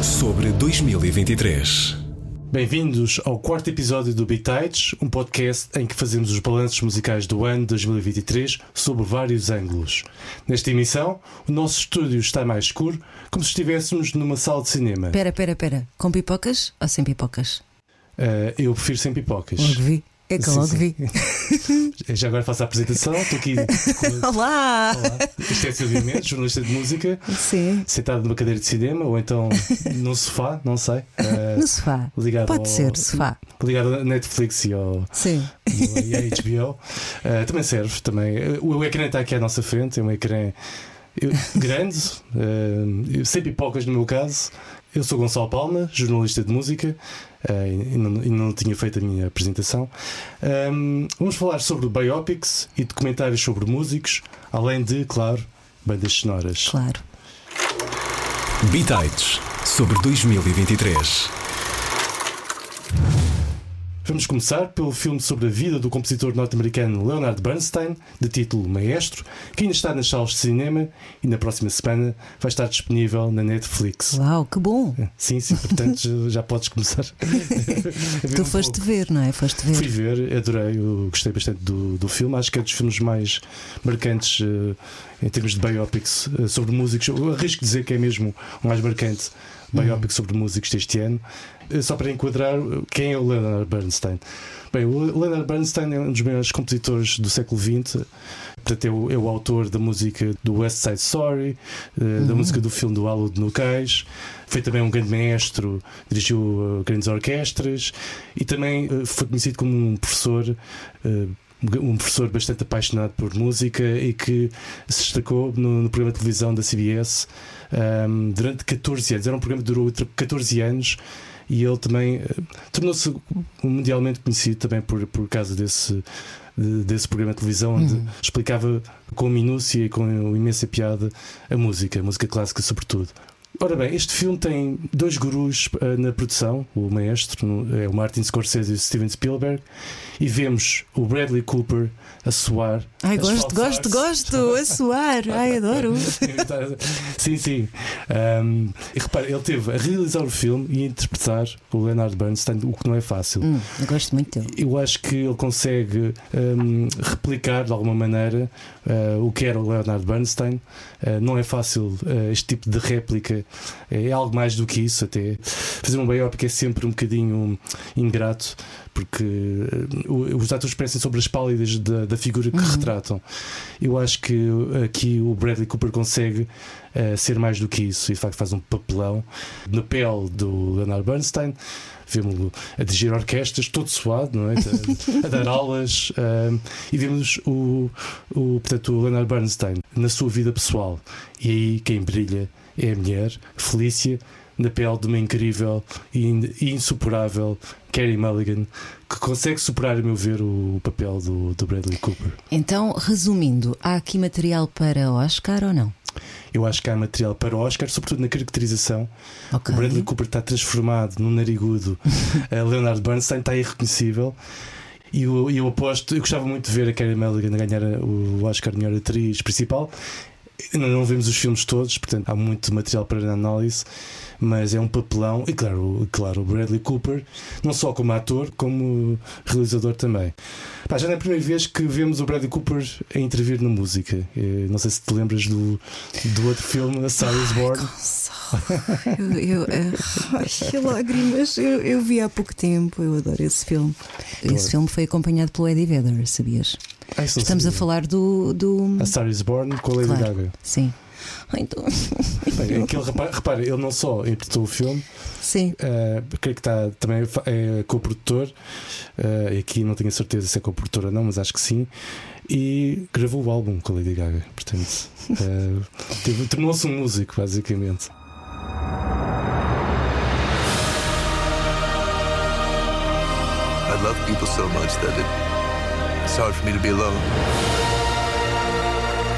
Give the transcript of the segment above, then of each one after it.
Sobre 2023. Bem-vindos ao quarto episódio do Bitites, um podcast em que fazemos os balanços musicais do ano 2023 sob vários ângulos. Nesta emissão, o nosso estúdio está mais escuro, como se estivéssemos numa sala de cinema. Pera, pera, pera. Com pipocas ou sem pipocas? Uh, eu prefiro sem pipocas. Logo vi. É que Sim, logo vi. Já agora faço a apresentação, estou aqui. com- Olá! Olá, isto é Silvio Mendes, jornalista de música, Sim. sentado numa cadeira de cinema ou então num sofá, não sei. Uh, No sofá. ligado Pode ao- ser, sofá. Ligado à Netflix e ao, Sim. e à HBO. Uh, também serve. Também. Uh, O ecrã está aqui à nossa frente, é um ecrã grande, uh, sem pipocas no meu caso. Eu sou Gonçalo Palma, jornalista de música, e não, e não tinha feito a minha apresentação. Um, vamos falar sobre biopics e documentários sobre músicos, além de, claro, bandas sonoras. Claro. Bitites sobre 2023. Vamos começar pelo filme sobre a vida do compositor norte-americano Leonard Bernstein, de título Maestro, que ainda está nas salas de cinema e na próxima semana vai estar disponível na Netflix. Uau, que bom. Sim, sim, portanto já- podes começar. ver Tu um foste pouco. ver, não é? Foste Fui ver. ver, adorei, gostei bastante do, do filme. Acho que é dos filmes mais marcantes eh, em termos de biopics eh, sobre músicos. Eu arrisco dizer que é mesmo o mais marcante biopic sobre músicos deste ano. Eh, Só para enquadrar, eh, quem é o Leonard Bernstein? Bem, o Leonard Bernstein é um dos maiores compositores do século XX. Portanto, é o, é o autor da música do West Side Story, eh, da música do filme do Alude no Cais. Foi também um grande maestro, dirigiu grandes orquestras e também foi conhecido como um professor. um professor bastante apaixonado por música e que se destacou no, no programa de televisão da CBS ahm, durante 14 anos. Era um programa que durou 14 anos e ele também eh, tornou-se mundialmente conhecido também por, por causa desse, de- desse programa de televisão onde explicava com minúcia e com imensa piada a música, a música clássica sobretudo. Ora bem, este filme tem dois gurus eh, na produção, o maestro no- é o Martin Scorsese e o Steven Spielberg, e vemos o Bradley Cooper a soar. Ai, gosto, gosto, gosto. A suar. Ai, adoro. sim, sim. Um, e repare, ele teve a realizar o filme e a interpretar o Leonard Bernstein, o que não é fácil. Hum, gosto muito dele. Eu acho que ele consegue um, replicar de alguma maneira uh, o que era o Leonard Bernstein. Uh, não é fácil uh, este tipo de réplica, é algo mais do que isso. Até fazer um biopic é sempre um bocadinho ingrato, porque o- os atores parecem sobre as pálidas da, da figura que retratam. Eu acho que aqui o Bradley Cooper consegue uh, ser mais do que isso e de facto faz um papelão na pele do Leonard Bernstein. Vemos-lo a dirigir orquestras, todo suado, não é? A, a dar aulas. um, e vemos o, o, portanto, o Leonard Bernstein na sua vida pessoal. E aí quem brilha é a mulher, Felícia, na pele de uma incrível e in- insuperável Carrie Mulligan, que consegue superar, a meu ver, o papel do, do Bradley Cooper. Então, resumindo, há aqui material para Oscar ou não? Eu acho que há material para o Oscar, sobretudo na caracterização. Ok. O Bradley Cooper está transformado num narigudo. A Leonard Bernstein está irreconhecível. E eu, eu aposto, eu gostava muito de ver a Carey Mulligan ganhar o Oscar de melhor atriz principal. Ainda não vemos os filmes todos, portanto há muito material para análise, mas é um papelão. E claro, claro, o Bradley Cooper, não só como ator, como realizador também. Pá, já não é a primeira vez que vemos o Bradley Cooper a intervir na música. Eh, Não sei se te lembras do, do outro filme, A Star is Born. Eu, eu, eh, ai, que lágrimas. Eu, eu vi há pouco tempo. Eu adoro esse filme. Esse filme foi acompanhado pelo Eddie Vedder, sabias? Ah, não Estamos a sabia. falar do. do... A Star is Born com a Lady Claro. Gaga. Sim. Então, Bem, aquele rapaz, repara, ele não só interpretou o filme, sim. eh, creio que está também fa- é co-produtor. e aqui não tenho a certeza se é co-produtor ou não, mas acho que sim. E gravou o álbum com a Lady Gaga. Portanto, teve- tornou-se um músico, basicamente. I love people so much that it, it's hard for me to be alone.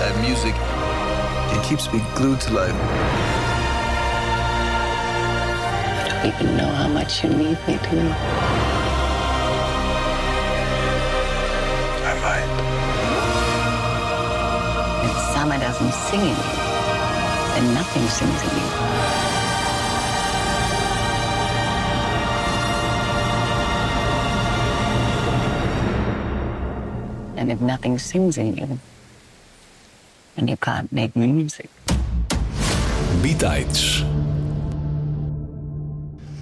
And music, it keeps me glued to life. I don't even know how much you need me to. I might. If Summer doesn't sing in you, then nothing sings in you. And if nothing sings in you, then you can't make music. Bitites.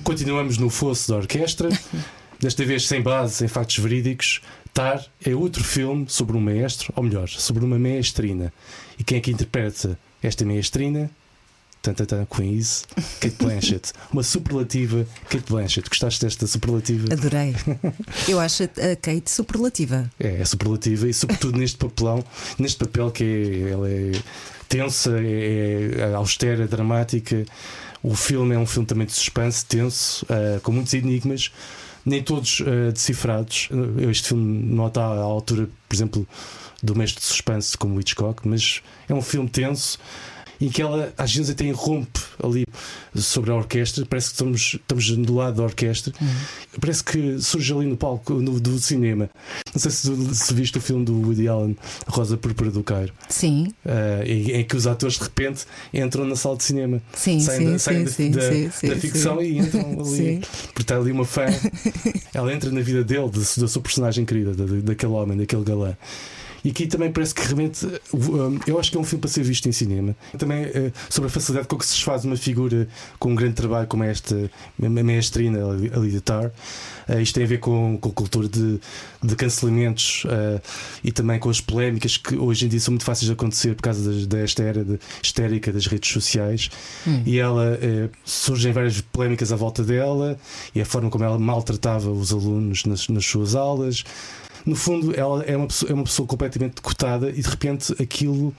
Continuamos no fosso da orquestra, desta vez sem base em factos verídicos. Tar é outro filme sobre um maestro, ou melhor, sobre uma maestrina. E quem é que interpreta esta maestrina? Tantatan Queens, Kate Blanchett. Uma superlativa Kate Blanchett. Gostaste desta superlativa? Adorei. Eu acho a Kate superlativa. É, é superlativa e sobretudo neste papelão, neste papel que é, ela é tensa, é, é austera, dramática. O filme é um filme também de suspense, tenso, uh, com muitos enigmas, nem todos uh, decifrados. Este filme não está à altura, por exemplo, do mestre de suspense como Hitchcock, mas é um filme tenso em que ela às vezes até irrompe ali sobre a orquestra. Parece que estamos, estamos do lado da orquestra. Uhum. Parece que surge ali no palco no, do cinema. Não sei se, se viste o filme do Woody Allen, Rosa Púrpura do Cairo, Sim, uh, em, em, que os atores de repente entram na sala de cinema. sim, saem sim, da, saem sim, da, sim, da, sim, da ficção sim. e entram ali. Sim. Porque está ali uma fã. Ela entra na vida dele, da, da sua personagem querida, da, daquele homem, daquele galã. E aqui também parece que realmente um, eu acho que é um filme para ser visto em cinema. Também uh, sobre a facilidade com que se faz uma figura com um grande trabalho como esta a maestrina ali de Tar. Uh, isto tem a ver com, com a cultura de, de cancelamentos uh, e também com as polémicas que hoje em dia são muito fáceis de acontecer por causa das, desta era de, histérica das redes sociais. E ela surgem várias polémicas à volta dela e a forma como ela maltratava os alunos nas, nas suas aulas. No fundo, ela é uma, pessoa, é uma pessoa completamente cotada e de repente aquilo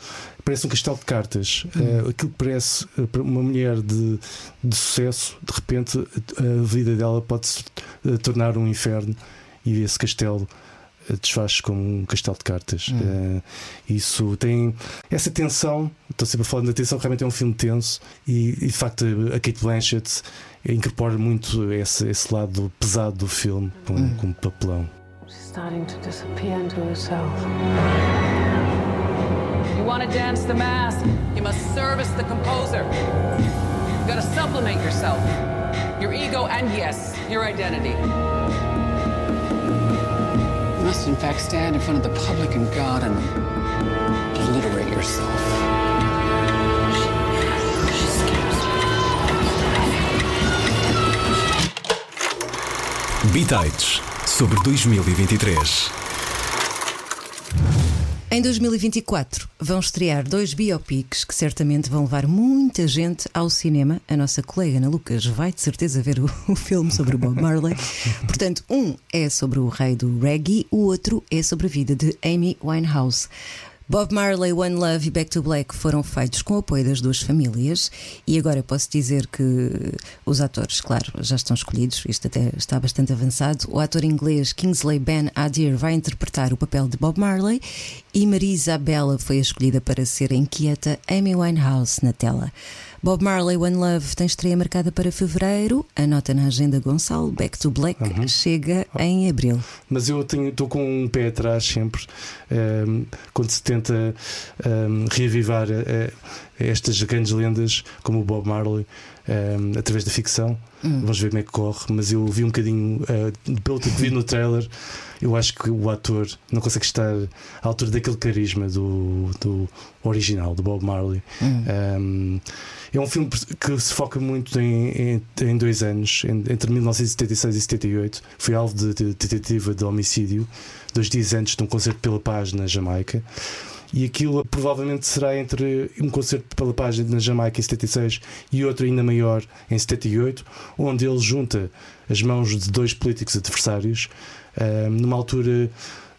parece um castelo de cartas. Uh, aquilo que parece para uma mulher de, de sucesso, de repente a vida dela pode se uh, tornar um inferno e esse castelo desfaz como um castelo de cartas. Uh, isso tem essa tensão. Estou sempre a falar da tensão, realmente é um filme tenso e, e de facto a Kate Blanchett incorpora muito esse, esse lado pesado do filme com, com papelão. She's starting to disappear into herself. You want to dance the mask? You must service the composer. You gotta supplement yourself, your ego, and yes, your identity. You must, in fact, stand in front of the public and God and obliterate yourself. Bitites sobre 2023. Em 2024 vão estrear dois biopics que certamente vão levar muita gente ao cinema. A nossa colega Ana Lucas vai de certeza ver o, o filme sobre o Bob Marley. Portanto, um é sobre o rei do reggae, o outro é sobre a vida de Amy Winehouse. Bob Marley, One Love e Back to Black foram feitos com o apoio das duas famílias e agora posso dizer que os atores, claro, já estão escolhidos, isto até está bastante avançado. O ator inglês Kingsley Ben Adir vai interpretar o papel de Bob Marley e Maria Isabella foi a escolhida para ser a inquieta Amy Winehouse na tela. Bob Marley, One Love tem estreia marcada para fevereiro. Anota na agenda Gonçalo. Back to Black chega em abril. Mas eu estou com um pé atrás sempre ehm, quando se tenta ehm, reavivar eh, estas grandes lendas como o Bob Marley através da ficção. Vamos ver como é que corre. Mas eu vi um bocadinho, eh, pelo que vi no trailer, eu acho que o ator não consegue estar à altura daquele carisma do, do original, do Bob Marley. Ehm, é um filme que se foca muito em, em, em dois anos, entre 1976 e 78. Foi alvo de, de tentativa de homicídio, dois dias antes de um concerto pela paz na Jamaica. E aquilo provavelmente será entre um concerto pela paz na Jamaica em 76 e outro ainda maior em 78, onde ele junta as mãos de dois políticos adversários, ah, numa altura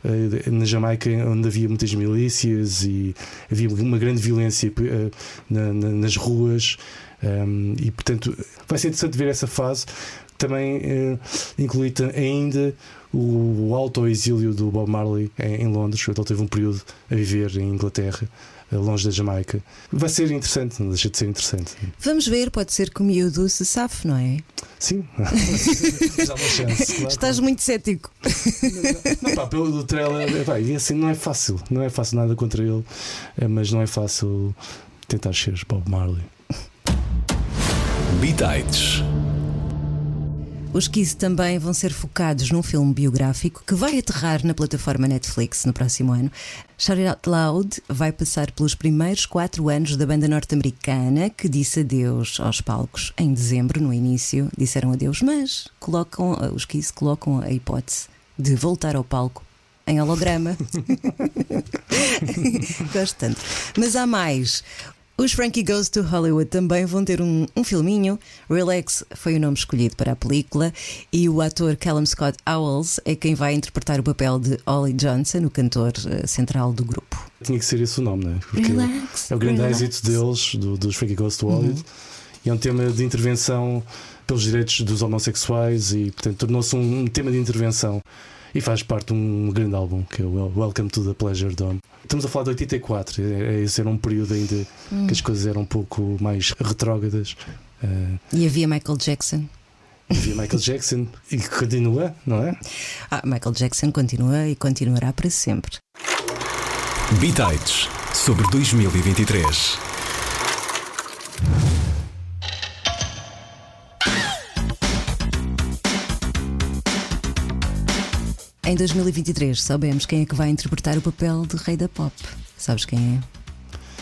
eh, na Jamaica onde havia muitas milícias e havia uma grande violência eh, na- na- nas ruas e portanto vai ser interessante ver essa fase. Também eh, inclui ainda o, auto-exílio do Bob Marley em, em Londres ele teve um período a viver em Inglaterra eh, longe da Jamaica vai ser interessante, não deixa de ser interessante Vamos ver, pode ser que o miúdo se safe, não é? sim já uma chance claro. Estás muito cético. Não, pá, pelo do trailer, pá, e assim não é fácil, não é fácil nada contra ele, eh, mas não é fácil tentar ser Bob Marley. Bitites. Os Kiss também vão ser focados num filme biográfico que vai aterrar na plataforma Netflix no próximo ano. Shout It Out Loud vai passar pelos primeiros quatro anos da banda norte-americana que disse adeus aos palcos. Em dezembro, no início, disseram adeus, mas colocam, os Kiss colocam a hipótese de voltar ao palco em holograma. Gosto tanto. Mas há mais. Os Frankie Goes to Hollywood também vão ter um, um filminho. Relax foi o nome escolhido para a película e o ator Callum Scott Owls é quem vai interpretar o papel de Ollie Johnson, o cantor eh, central do grupo. Tinha que ser esse o nome, não é? Porque Relax, é o grande relax. êxito deles, do- dos Frankie Goes to Hollywood, e é um tema de intervenção pelos direitos dos homossexuais e, portanto, tornou-se um, um tema de intervenção. E faz parte de um grande álbum que é o Wel- Welcome to the Pleasure Dome. Estamos a falar de 84, é, é, esse era um período ainda que as coisas eram um pouco mais retrógradas. Eh, E havia Michael Jackson. havia Michael Jackson e que continua, não é? Ah, Michael Jackson continua e continuará para sempre. Bitites sobre 2023. Em 2023 sabemos quem é que vai interpretar o papel de Rei da Pop. Sabes quem é?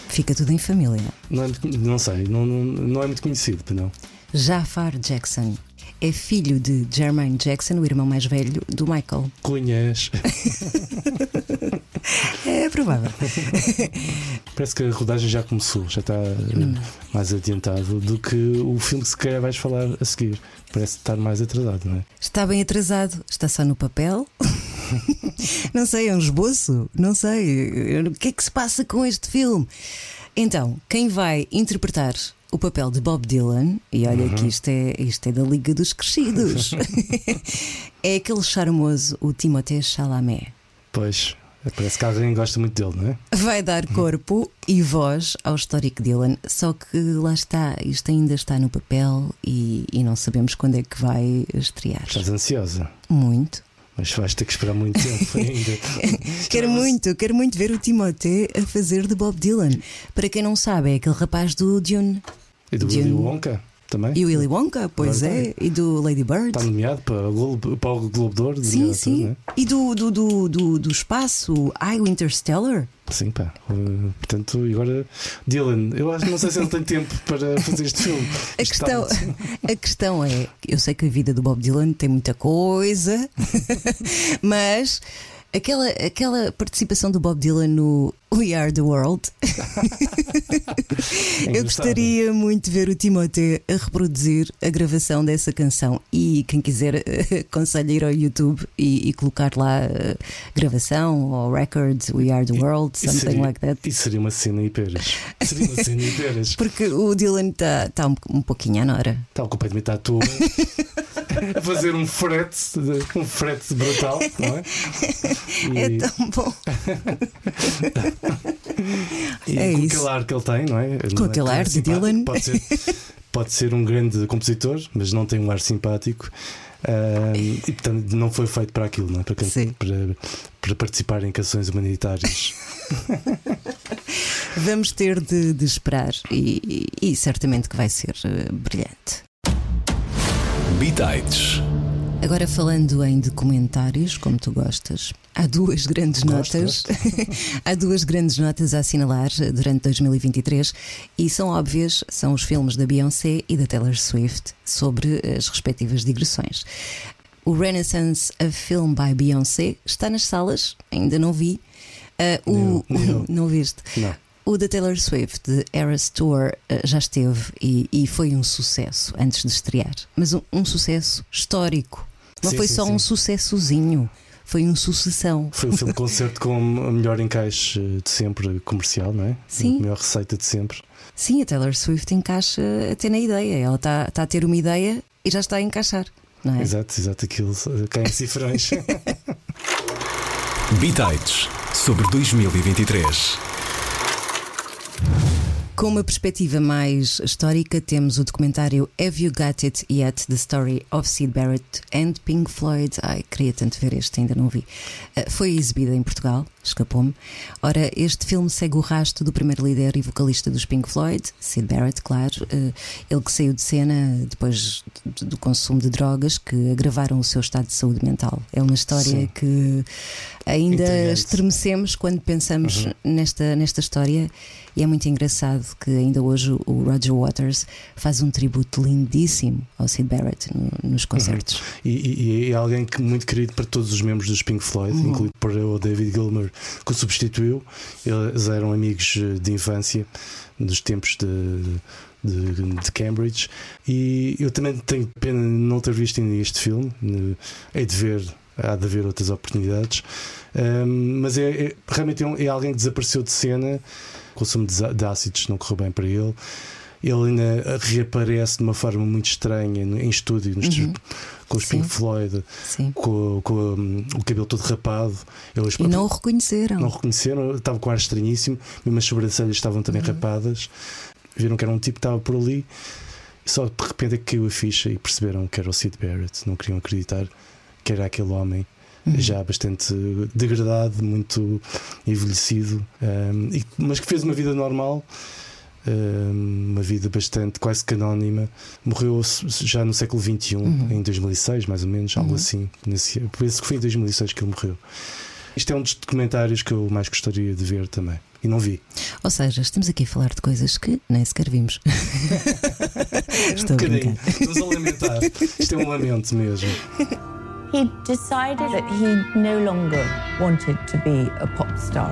Fica tudo em família. Não, é não sei, não, não, não é muito conhecido, não. Jafar Jackson é filho de Jermaine Jackson, o irmão mais velho do Michael. Conhece. É provável. Parece que a rodagem já começou, já está eh, mais adiantado do que o filme que se calhar vais falar a seguir. Parece estar mais atrasado, não é? Está bem atrasado, está só no papel. não sei, é um esboço, não sei. O que é que se passa com este filme? Então, quem vai interpretar o papel de Bob Dylan, e olha que isto é, isto é da Liga dos Crescidos, é aquele charmoso, o Timothée Chalamet. Pois, parece que alguém gosta muito dele, não é? Vai dar corpo e voz ao histórico Dylan, só que lá está, isto ainda está no papel e, e não sabemos quando é que vai estrear. Estás ansiosa, Muito. mas vais ter que esperar muito tempo ainda. Quero muito, quero muito ver o Timothée a fazer de Bob Dylan. Para quem não sabe, é aquele rapaz do Dune. E do. Willy Wonka também? E o Willy Wonka, pois Agora é. E do Lady Bird. Está nomeado para o Globo, para o Globo de Ouro Sim, sim. não é? E do, do, do, do, do espaço, o Interstellar. Sim, pá. Uh, portanto, agora, Dylan, eu acho, não sei se ele tem tempo para fazer este filme. A questão, a questão é: eu sei que a vida do Bob Dylan tem muita coisa, mas aquela, aquela participação do Bob Dylan no We Are the World, eu engraçado. gostaria muito de ver o Timothée a reproduzir a gravação dessa canção. E quem quiser, aconselho ir ao YouTube e, e colocar lá eh, gravação ou record We Are the World, E something seria- like that. E seria uma cena em peras. Seria uma cena em peras. Porque o Dylan está tá um, um pouquinho à nora. Estava completamente à toa a fazer um frete, um frete brutal, não é? E, É tão bom. E é com isso. aquele ar que ele tem, não é? Com Não é- aquele é ar de Dylan. Pode ser, pode ser um grande compositor, mas não tem um ar simpático. Ah, e portanto não foi feito para aquilo, não é? para, para, para participar em canções humanitárias. Vamos ter de, de esperar e, e- e certamente que vai ser eh, brilhante. Bitites. Agora falando em documentários, como tu gostas, há duas grandes notas. há duas grandes notas a assinalar eh, durante 2023 e são óbvias, são os filmes da Beyoncé e da Taylor Swift sobre as respectivas digressões. O Renaissance a Film by Beyoncé está nas salas, ainda não vi. Ah, o, Nem eu. não viste? Não. O da Taylor Swift, de Eras Tour, eh, já esteve e, e foi um sucesso antes de estrear. Mas um, um sucesso histórico. Não Sim, foi sim, só sim. um sucessozinho, foi um sucessão. Foi o filme concerto com a melhor encaixe de sempre comercial, não é? Sim. A melhor receita de sempre. Sim, a Taylor Swift encaixa até na ideia. Ela está tá a ter uma ideia e já está a encaixar. Não é? Exato, exato, aquilo eh, cai em cifrões. Bitites sobre 2023. Com uma perspectiva mais histórica, temos o documentário Have You Got It Yet? The Story of Sid Barrett and Pink Floyd. Ai, queria tanto ver este, ainda não vi. Uh, foi exibido em Portugal, escapou-me. Ora, este filme segue o rastro do primeiro líder e vocalista dos Pink Floyd, Sid Barrett, claro. Uh, ele que saiu de cena depois do consumo de drogas que agravaram o seu estado de saúde mental. É uma história Sim. que ainda Intrigante. estremecemos quando pensamos Uhum. nesta, nesta história. E é muito engraçado que ainda hoje o Roger Waters faz um tributo lindíssimo ao Sid Barrett no- nos concertos. E, e- é alguém que muito querido para todos os membros dos Pink Floyd, Uhum. incluído por o David Gilmour, que o substituiu. Eles eram amigos eh, de infância, dos tempos de, de, de Cambridge. E eu também tenho pena de não ter visto ainda este filme. Eh, Hei de ver, há de haver outras oportunidades. Ahm, mas é, é- realmente é, um- é alguém que desapareceu de cena. O consumo de, de ácidos não correu bem para ele. Ele ainda reaparece de uma forma muito estranha em estúdio, nos Uhum. com os Sim. Pink Floyd, Sim. com, com, hum, o cabelo todo rapado. Eles E não o reconheceram. não reconheceram, estava com ar estranhíssimo, mesmo as sobrancelhas estavam também Uhum. rapadas. Viram que era um tipo que estava por ali, só de repente é que caiu a ficha e perceberam que era o Sid Barrett. Não queriam acreditar que era aquele homem. Uhum. Já bastante degradado, muito envelhecido, hum, e- mas que fez uma vida normal, hum, uma vida bastante quase canónima. Morreu já no século XXI, Uhum. em 2006, mais ou menos, algo Uhum. assim. Nesse, penso que foi em 2006 que ele morreu. Isto é um dos documentários que eu mais gostaria de ver também. E não vi. Ou seja, estamos aqui a falar de coisas que nem sequer vimos. Estou a brincar. Um Estamos a lamentar. Isto é um lamento mesmo. He decided that he no longer wanted to be a pop star.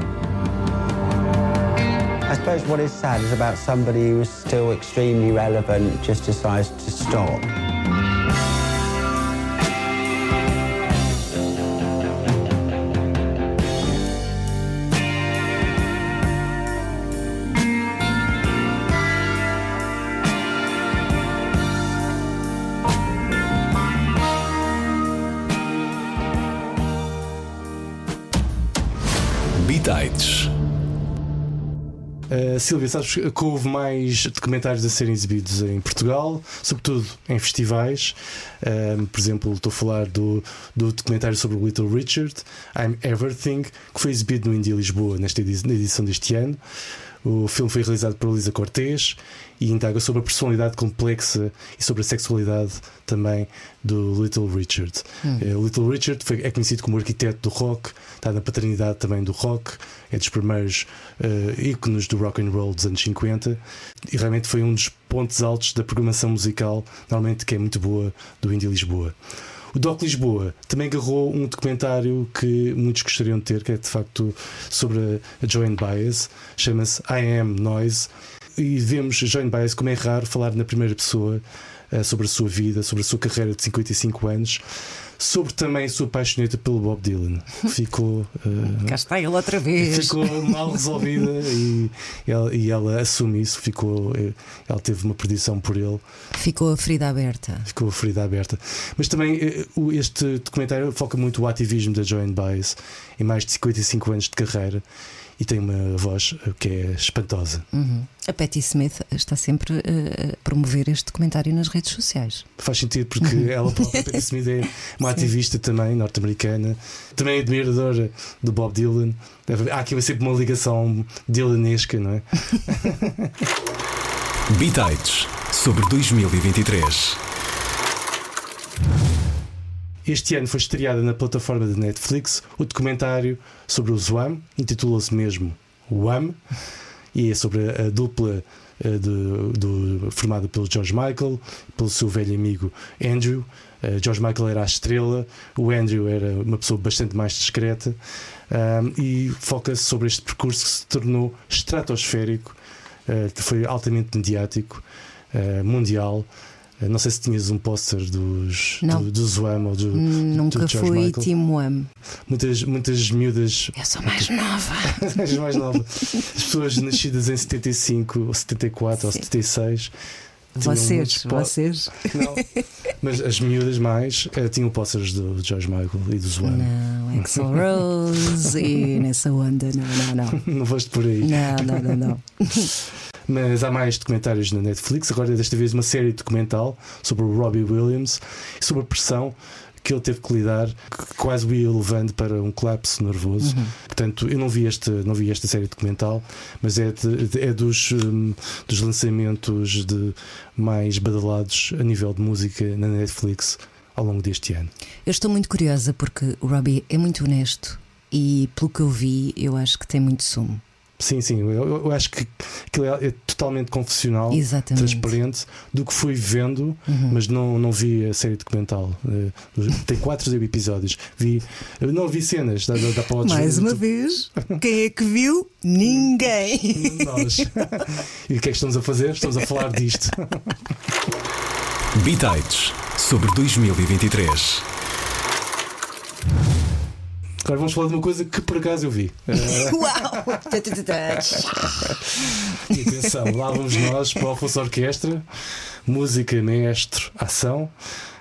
I suppose what is sad is about somebody who's still extremely relevant just decides to stop. Silvia, sabes que houve mais documentários a serem exibidos em Portugal, sobretudo em festivais. Um, por exemplo, estou a falar do, do documentário sobre o Little Richard, I'm Everything, que foi exibido no Indie Lisboa nesta edição deste ano. O filme foi realizado por Elisa Cortês e indaga sobre a personalidade complexa e sobre a sexualidade também do Little Richard. Eh, O Little Richard foi- é conhecido como arquiteto do rock, está na paternidade também do rock, é dos primeiros eh, ícones do rock and roll dos anos 50 e realmente foi um dos pontos altos da programação musical, normalmente que é muito boa, do Indie Lisboa. O Doc Lisboa também agarrou um documentário que muitos gostariam de ter, que é de facto sobre a, a Joan Baez, chama-se I Am Noise, e vemos a Joan Baez como é raro falar na primeira pessoa sobre a sua vida, sobre a sua carreira de 55 anos, sobre também a sua paixoneta pelo Bob Dylan. Ficou. eh, Cá está ele outra vez. Ficou mal resolvida e ela, e ela assume isso. Ficou, eh, ela teve uma perdição por ele, Ficou a ferida aberta. ficou a ferida aberta. Mas também eh, este documentário foca muito o ativismo da Joan Baez em mais de 55 anos de carreira e tem uma voz eh, que é espantosa. Uhum. A Patti Smith está sempre eh, a promover este documentário nas redes sociais. Faz sentido porque ela própria, Patti Smith, é uma ativista também norte-americana, também é admiradora do Bob Dylan. Há aqui sempre uma ligação dylanesca, não é? Bitites sobre 2023. Este ano foi estreada na plataforma da Netflix o documentário sobre o Zwam, intitula-se mesmo Wham, e é sobre a, dupla eh, formada pelo George Michael, pelo seu velho amigo Andrew. Eh, George Michael era a estrela, o Andrew era uma pessoa bastante mais discreta ahm, e foca-se sobre este percurso que se tornou estratosférico, eh, que foi altamente mediático, eh, mundial. Eh, Não sei se tinhas um póster dos Não. do, do Zwam ou do, Nunca do George fui. Team Wham. Muitas, muitas miúdas Eu sou mais nova. as mais novas, as pessoas nascidas em 75 ou 74 ou Sim. 76 tinham Vocês, muitos pó- vocês. Não, mas as miúdas mais eh, tinham pósteres do George Michael e do Zwam. Não, Axel Rose e nessa onda. Não, não, não. Não foste por aí. Não, não, não, não. Mas há mais documentários na Netflix, agora desta vez uma série documental sobre o Robbie Williams e sobre a pressão que ele teve que lidar, que quase o ia levando para um colapso nervoso. Uhum. Portanto, eu não vi, este, não vi esta série documental, mas é, de- é dos, hum, dos lançamentos de mais badalados a nível de música na Netflix ao longo deste ano. Eu estou muito curiosa porque o Robbie é muito honesto e, pelo que eu vi, eu acho que tem muito sumo. Sim, sim, eu, eu- acho que aquilo é, é totalmente confessional, Exatamente. transparente do que fui vendo, Uhum. mas não, não vi a série documental. Eh, Tem quatro episódios. Vi, não vi cenas, dá, dá, dá para Mais uma vez, quem é que viu? Ninguém! Nós. E o que é que estamos a fazer? Estamos a falar disto. Bitites sobre 2023. Agora vamos falar de uma coisa que por acaso eu vi. Uau! E atenção, lá vamos nós para o Afonso Orquestra, música, mestre, ação.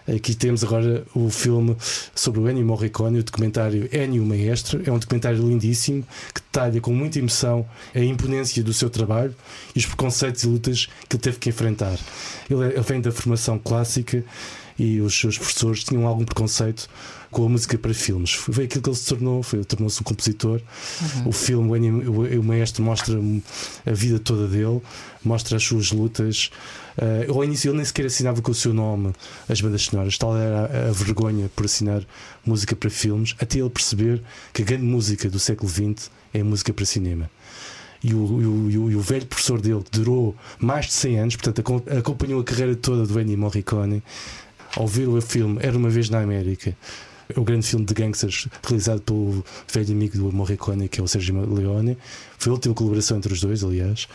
Aqui temos agora o filme sobre o Ennio Morricone, o documentário Ennio Maestro. É um documentário lindíssimo que detalha com muita emoção a imponência do seu trabalho e os preconceitos e lutas que ele teve que enfrentar. Ele, é- ele vem da formação clássica e os seus professores tinham algum preconceito com a música para filmes. Foi aquilo que ele se tornou, foi, tornou-se um compositor. O filme, o, Ennio- o, o Maestro, mostra a vida toda dele, mostra as suas lutas. Eh, ao início ele nem sequer assinava com o seu nome as bandas sonoras, tal era a, a vergonha por assinar música para filmes, até ele perceber que a grande música do século XX é a música para cinema. E o, e o- e o- velho professor dele, que durou mais de 100 anos, portanto acom- acompanhou a carreira toda do Ennio Morricone, ao ver o filme Era uma vez na América, o grande filme de gangsters realizado pelo velho amigo do Morricone, que é o Sergio Leone, foi a última colaboração entre os dois, aliás.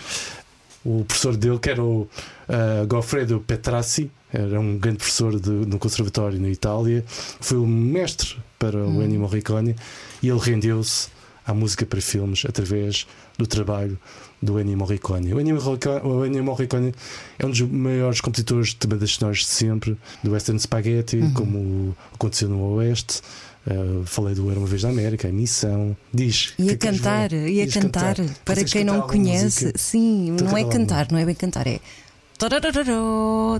O professor dele, que era o ah, Goffredo Petrassi, era um grande professor de, no conservatório na Itália, foi o mestre para o Ennio Morricone e ele rendeu-se à música para filmes através do trabalho do Ennio Morricone. O Ennio Morricone, o Ennio Morricone é um dos maiores compositores de bandas sonoras de sempre, do Western Spaghetti, como aconteceu no Oeste. Uh, falei do Era uma Vez na América, a Missão. Diz. E a cantar, e a cantar, para quem não conhece, música? sim, não é cantar, não é bem cantar, é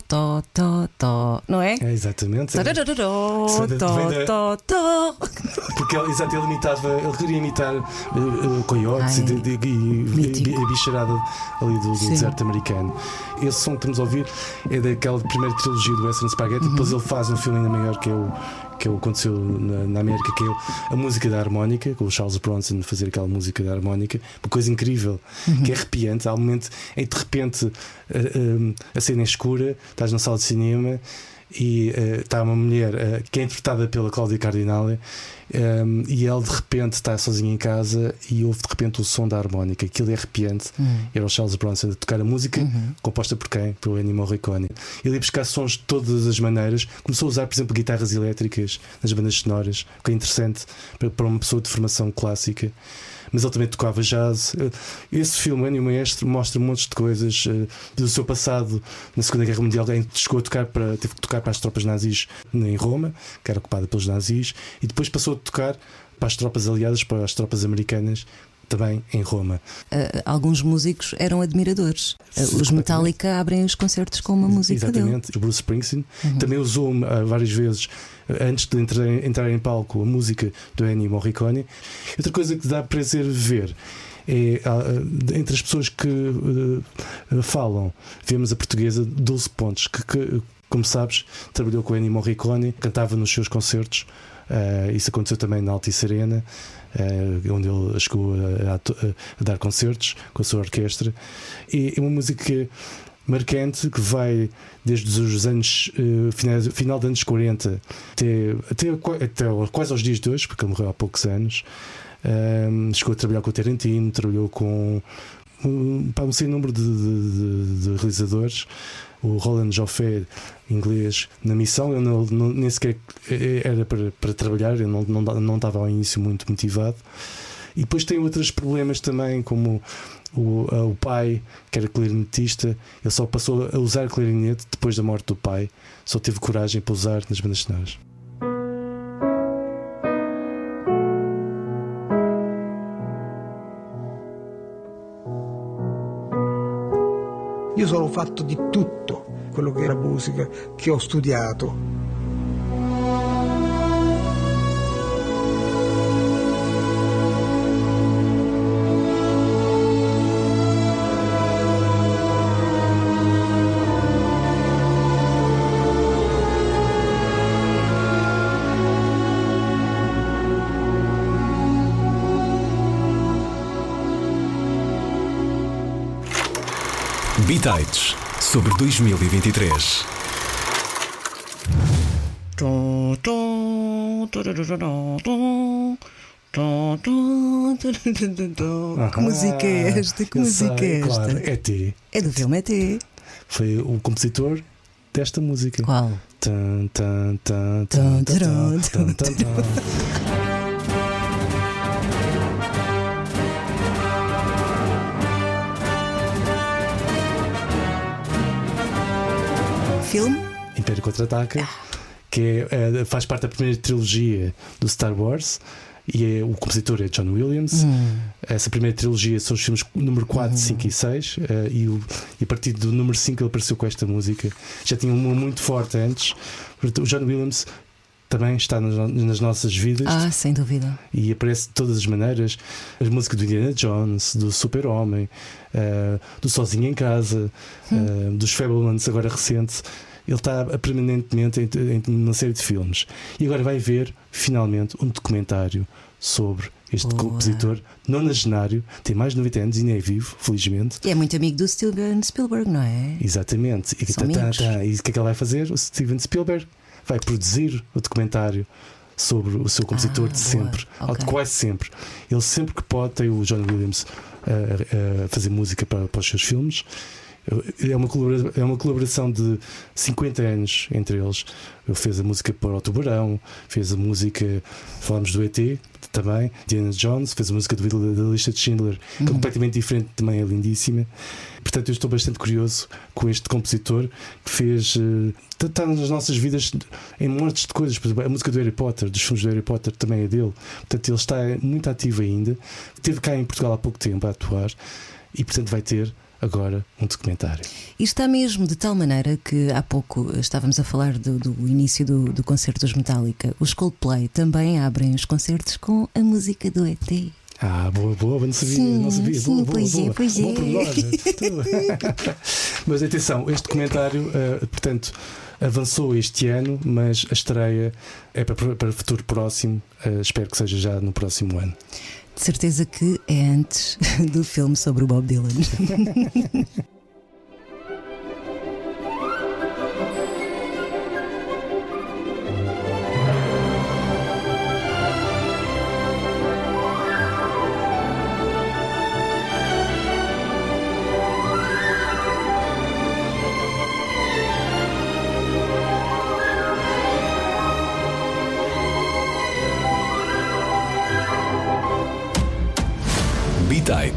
tó, tó, tó, não é? É, exatamente. Da- tó, tó. Porque ele, exato, ele imitava, ele queria imitar uh, uh, coiotes Ai, e, de- de- e- a bicharada ali do, do deserto americano. Esse som que estamos a ouvir é daquela primeira trilogia do Western Spaghetti. Uhum. Depois ele faz um filme ainda maior que é o que é que aconteceu na, na América, que é a música da harmónica, com o Charles Bronson fazer aquela música da harmónica, uma coisa incrível, Uhum. que é arrepiante. Há um momento em que de repente uh, um, a cena é escura, estás na sala de cinema e uh, está uma mulher uh, que é interpretada pela Cláudia Cardinale um, e ela de repente está sozinha em casa e ouve de repente o som da harmónica. Aquilo é arrepiante. Era o Charles Bronson a tocar a música, composta por quem? Pelo Ennio Morricone. Ele ia buscar sons de todas as maneiras. Começou a usar, por exemplo, guitarras elétricas nas bandas sonoras, o que é interessante para, para uma pessoa de formação clássica. Mas ele também tocava jazz. Eh, Esse filme, Ennio Maestro, mostra um monte de coisas eh, do seu passado na Segunda Guerra Mundial. Que chegou a tocar para, teve que tocar para as tropas nazis em Roma, que era ocupada pelos nazis, e depois passou a tocar para as tropas aliadas, para as tropas americanas, também em Roma. Ah, alguns músicos eram admiradores. Ah, os. Metallica abrem os concertos com uma música dele. Uhum. Exatamente. O Bruce Springsteen também usou ah, várias vezes, antes de entrar, entrar em palco, a música do Ennio Morricone. Outra coisa que dá prazer ver. É, ah, entre as pessoas que ah, falam, vemos a portuguesa Dulce Pontes, que, que, como sabes, trabalhou com o Ennio Morricone, cantava nos seus concertos. Ah, isso aconteceu também na Altice Arena, ah, onde ele chegou a, a- a dar concertos com a sua orquestra. E é uma música marcante que vai desde os anos eh, final, final dos anos 40 até, até, até quase aos dias de hoje, porque ele morreu há poucos anos. Ahm, chegou a trabalhar com o Tarantino, trabalhou com um, pá, um sem número de, de- de- de realizadores. O Roland Joffé, inglês, na missão, ele não, não- nem sequer era para, para trabalhar, ele não, não, não estava ao início muito motivado. E depois tem outros problemas também, como o, o pai, que era clarinetista, ele só passou a usar clarinete depois da morte do pai, só teve coragem para usar nas bandas sonoras. Sono fatto di tutto quello che è la musica, che ho studiato. Bitites sobre 2023. Que música é esta? Que música sei, é esta? Claro, é T. É do filme ET. Foi o compositor desta música. Qual? Tan, tan, tan, Tan, tan, tan, tan, tan, Filme? Império Contra-Ataca, que é, é, faz parte da primeira trilogia do Star Wars. E é, o compositor é John Williams. Essa primeira trilogia são os filmes número 4, 5 e 6. eh, e, o- e a partir do número 5 ele apareceu com esta música. Já tinha uma muito forte antes. O John Williams também está nas, nas nossas vidas Ah, sem dúvida. e aparece de todas as maneiras. A música do Indiana Jones, do Super-Homem, eh, do Sozinho em Casa, eh, dos Fablemans, agora recente. Ele está permanentemente em, em uma série de filmes. E agora vai ver, finalmente, um documentário sobre este Boa. compositor nonagenário, tem mais de 90 anos e nem é vivo, felizmente. E é muito amigo do Steven Spielberg, não é? Exatamente. E, tá, tá, tá. E o que é que ele vai fazer? O Steven Spielberg vai produzir o documentário sobre o seu compositor Ah, de sempre, ou de quase sempre. Ele sempre que pode tem o John Williams a, a fazer música para, para os seus filmes. É uma, é uma colaboração de 50 anos entre eles. Ele fez a música para o Tubarão, fez a música, falámos do ET também, Diana Jones, fez a música do Vida da lista de Schindler, é completamente diferente, também é lindíssima. Portanto, eu estou bastante curioso com este compositor que fez. Está nas nossas vidas em montes de coisas. Por exemplo, a música do Harry Potter, dos filmes do Harry Potter, também é dele. Portanto, ele está muito ativo ainda. Esteve cá em Portugal há pouco tempo a atuar e, portanto, vai ter agora um documentário. E está mesmo de tal maneira que há pouco estávamos a falar do, do início do, do concerto dos Metallica. Os Coldplay também abrem os concertos com a música do ET. Ah, boa, boa, não sabia, Sim, não sabia. sim, boa, boa, pois é, boa. pois Bom é. pormenor. mas atenção, este documentário, eh, portanto, avançou este ano, mas a estreia é para, para futuro próximo. eh, espero que seja já no próximo ano. De certeza que é antes do filme sobre o Bob Dylan.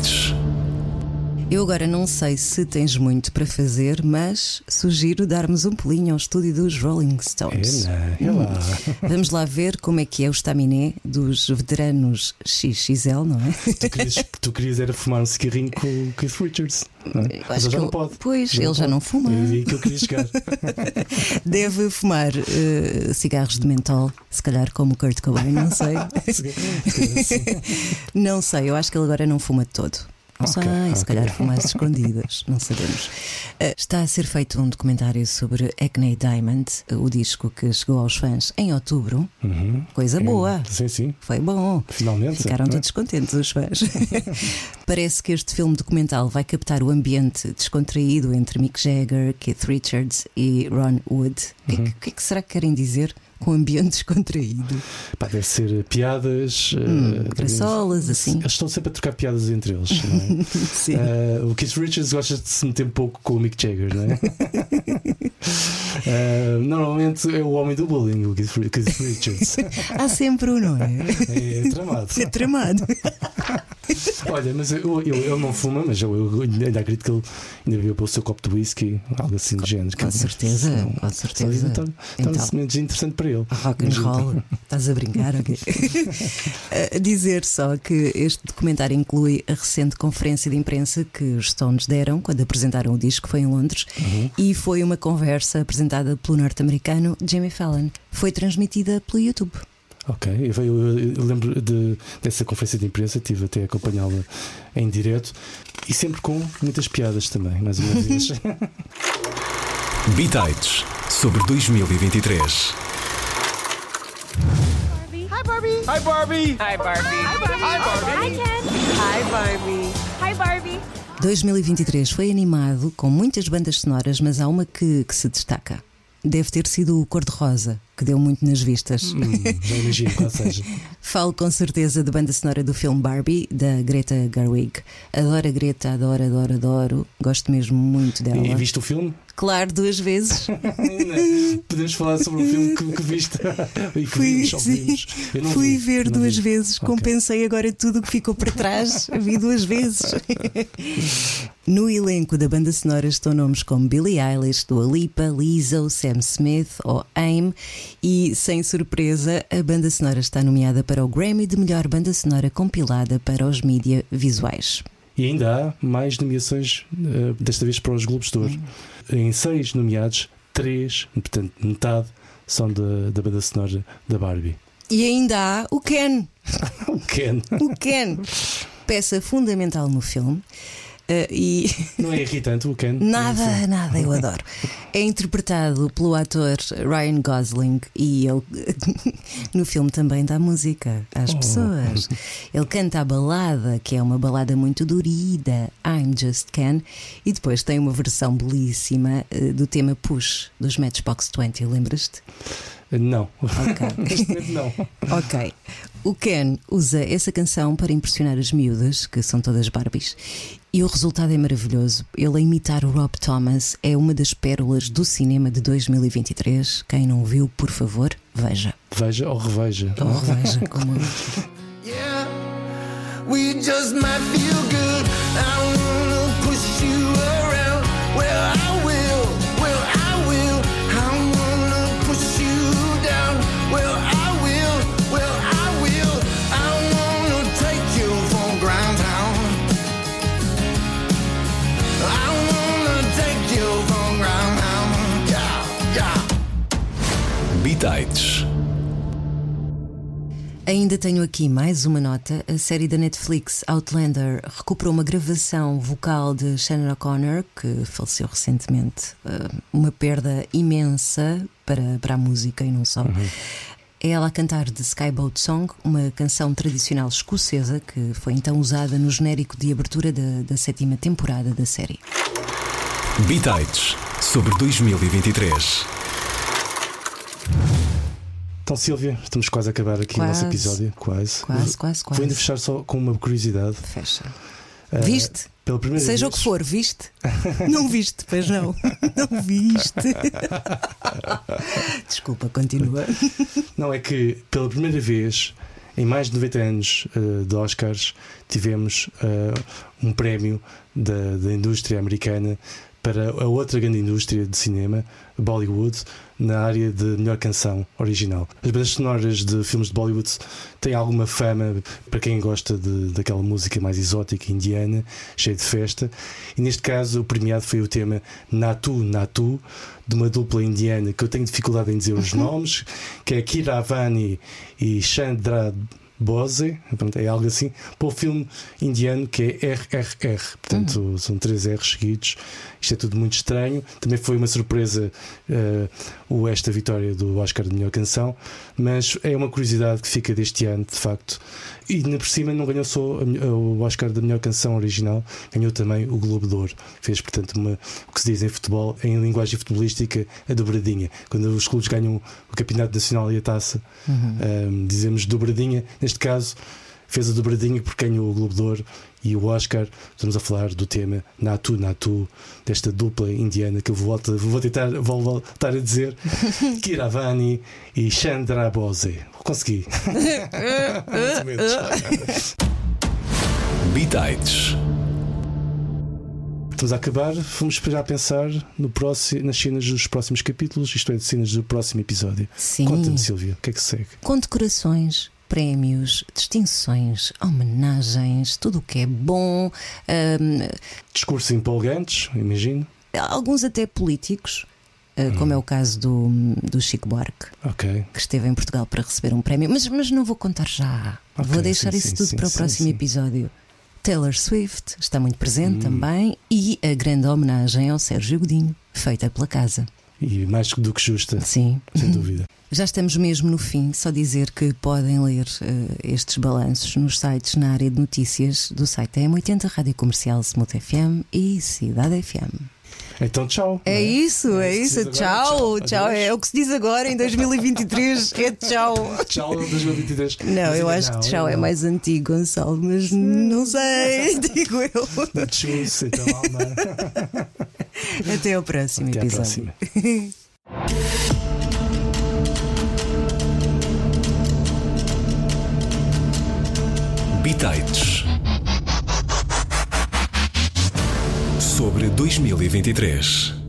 Bitites. Eu agora não sei se tens muito para fazer, mas sugiro darmos um pulinho ao estúdio dos Rolling Stones. Não, é lá. Vamos lá ver como é que é o estaminé dos veteranos XXL, não é? Tu querias, tu querias era fumar um cigarrinho com o Keith Richards. Não é? Mas já não pode. Pois, ele já não fuma. É aí que eu queria chegar. Deve fumar eh, cigarros de mentol, se calhar como o Kurt Cobain, não sei. não sei, eu acho que ele agora não fuma de todo. Não Ok, sei, se ok. calhar fuma às escondidas, não sabemos. Eh, está a ser feito um documentário sobre Acne Diamond, o disco que chegou aos fãs em outubro. Uhum. Coisa boa. Sim, sim. Foi bom. Finalmente. Ficaram é? todos contentes, os fãs. Parece que este filme documental vai captar o ambiente descontraído entre Mick Jagger, Keith Richards e Ron Wood. O que, é que- o que é que será que querem dizer com ambiente descontraído? Pá, deve ser piadas. Hum, eh, graçolas, assim. Eles estão sempre a trocar piadas entre eles. Não é? Sim. Eh, o Keith Richards gosta de se meter um pouco com o Mick Jagger, não é? Eh, normalmente é o homem do bullying, o Keith, Richards. Há sempre um, não é? É tramado. É tramado. Olha, mas eu, eu, ele não fuma, mas eu, eu ainda acredito que ele ainda bebeu pelo seu copo de whisky, algo assim do género. Com certeza, Não, com certeza. Então, Então. Torna-se menos interessante para ele. Rock and então- roll, estás a brincar? ok? A dizer só que este documentário inclui a recente conferência de imprensa que os Stones deram quando apresentaram o disco, foi em Londres, e foi uma conversa apresentada pelo norte-americano Jimmy Fallon. Foi transmitida pelo YouTube. Ok, eu, eu- eu lembro de- dessa conferência de imprensa, tive até a acompanhá-la em direto e sempre com muitas piadas também, mais uma vez. Bitites sobre 2023. Hi, Barbie. Hi, Barbie. Hi, Barbie. Hi, Barbie. Hi, Barbie. Hi, Ken. Hi, Barbie. Hi, Barbie. 2023 foi animado com muitas bandas sonoras, mas há uma que, que se destaca. Deve ter sido o Cor-de-Rosa, que deu muito nas vistas. Hum, já imagino qual seja. Falo com certeza da banda sonora do filme Barbie, da Greta Gerwig. Adoro a Greta, adoro, adoro, adoro. Gosto mesmo muito dela. E, viste o filme? Claro, duas vezes. Podemos falar sobre o filme que, que viste e que Fui, vimos, vimos. Fui vi, ver duas vi. vezes, Ok. compensei agora tudo o que ficou para trás, vi duas vezes. no elenco da banda sonora estão nomes como Billie Eilish, Dua Lipa, Lizzo, Sam Smith ou AIM e, sem surpresa, a banda sonora está nomeada para o Grammy de melhor banda sonora compilada para os mídia visuais. E ainda há mais nomeações, eh, desta vez para os Globos de Ouro. Em seis nomeados, três, portanto, metade, são da, da banda sonora da Barbie. E ainda há o Ken. O Ken. O Ken, peça fundamental no filme. Eh, e Não é irritante o Ken? Nada, nada, eu adoro. É interpretado pelo ator Ryan Gosling e ele no filme também dá música às Oh. pessoas. Ele canta a balada, que é uma balada muito dorida, I'm Just Ken, e depois tem uma versão belíssima eh, do tema Push dos Matchbox 20, lembras-te? Não. Ok. Neste momento não. Ok. O Ken usa essa canção para impressionar as miúdas, que são todas Barbies, e o resultado é maravilhoso. Ele a imitar o Rob Thomas é uma das pérolas do cinema de 2023. Quem não viu, por favor, veja. Veja ou reveja. Ou reveja, como Yeah, we just might feel good. I wanna push you around. Well, I Bitites. Ainda tenho aqui mais uma nota. A série da Netflix Outlander recuperou uma gravação vocal de Shannon O'Connor, que faleceu recentemente. Uh, Uma perda imensa para, para a música e não só. É ela a cantar The Skyboat Song, uma canção tradicional escocesa que foi então usada no genérico de abertura da, da sétima temporada da série. Bitites sobre 2023. Então, Silvia, estamos quase a acabar aqui o nosso Quase. episódio. Quase. Quase, quase, quase. Vou ainda fechar só com uma curiosidade. Fecha. Eh, Viste? Pela primeira Seja o vez- que for, viste? Não viste, pois não. Não viste. Desculpa, continua. Não, é que pela primeira vez em mais de 90 anos eh, de Oscars tivemos eh, um prémio da, da indústria americana para a outra grande indústria de cinema, Bollywood, na área de melhor canção original. As bandas sonoras de filmes de Bollywood têm alguma fama para quem gosta de, daquela música mais exótica indiana, cheia de festa, e neste caso o premiado foi o tema Natu Natu, de uma dupla indiana que eu tenho dificuldade em dizer os nomes, que é Kiravani e Chandra Bose, pronto, é algo assim, para o filme indiano que é RRR, portanto são três R's seguidos. Isto é tudo muito estranho. Também foi uma surpresa eh, o esta vitória do Oscar de melhor canção, mas é uma curiosidade que fica deste ano, de facto. E ainda por cima não ganhou só o Oscar da melhor canção original, ganhou também o Globo de Ouro. Fez, portanto, uma, o que se diz em futebol, em linguagem futebolística, a dobradinha. Quando os clubes ganham o Campeonato Nacional e a taça, Ahm, dizemos dobradinha. Neste caso, fez a dobradinha porque ganhou o Globo de Ouro e o Oscar. Estamos a falar do tema Natu Natu, desta dupla indiana que eu vou, voltar- vou tentar vou voltar a dizer: Kiravani e Chandra Bose. Consegui. Bitites. Estamos a acabar, vamos já pensar no próximo, nas cenas dos próximos capítulos, isto é, de cenas do próximo episódio. Sim. Conta-me, Silvia, o que é que segue? Condecorações, prémios, distinções, homenagens, tudo o que é bom, hum, Discursos empolgantes, imagino. alguns até políticos. uh, Como é o caso do, do Chico Buarque, Ok. que esteve em Portugal para receber um prémio, mas, mas não vou contar já. Ok, vou deixar sim, isso sim, tudo sim, para o próximo episódio. Taylor Swift está muito presente Hum. também e a grande homenagem ao Sérgio Godinho, feita pela casa. E mais do que justa, Sim. sem dúvida. Já estamos mesmo no fim, só dizer que podem ler eh, estes balanços nos sites na área de notícias do site da M80, Rádio Comercial Smooth FM e Cidade FM. Então, tchau. É não é? isso, é, É isso que agora, Tchau, tchau. tchau. É o que se diz agora em 2023. É tchau. Tchau 2023. Não, Mas eu acho que não, tchau é ainda mais antigo, Gonçalo, mas não sei, digo eu. não. Tchau, então, Alma. Até ao próximo Até à episódio. próxima. Bitites. Sobre 2023.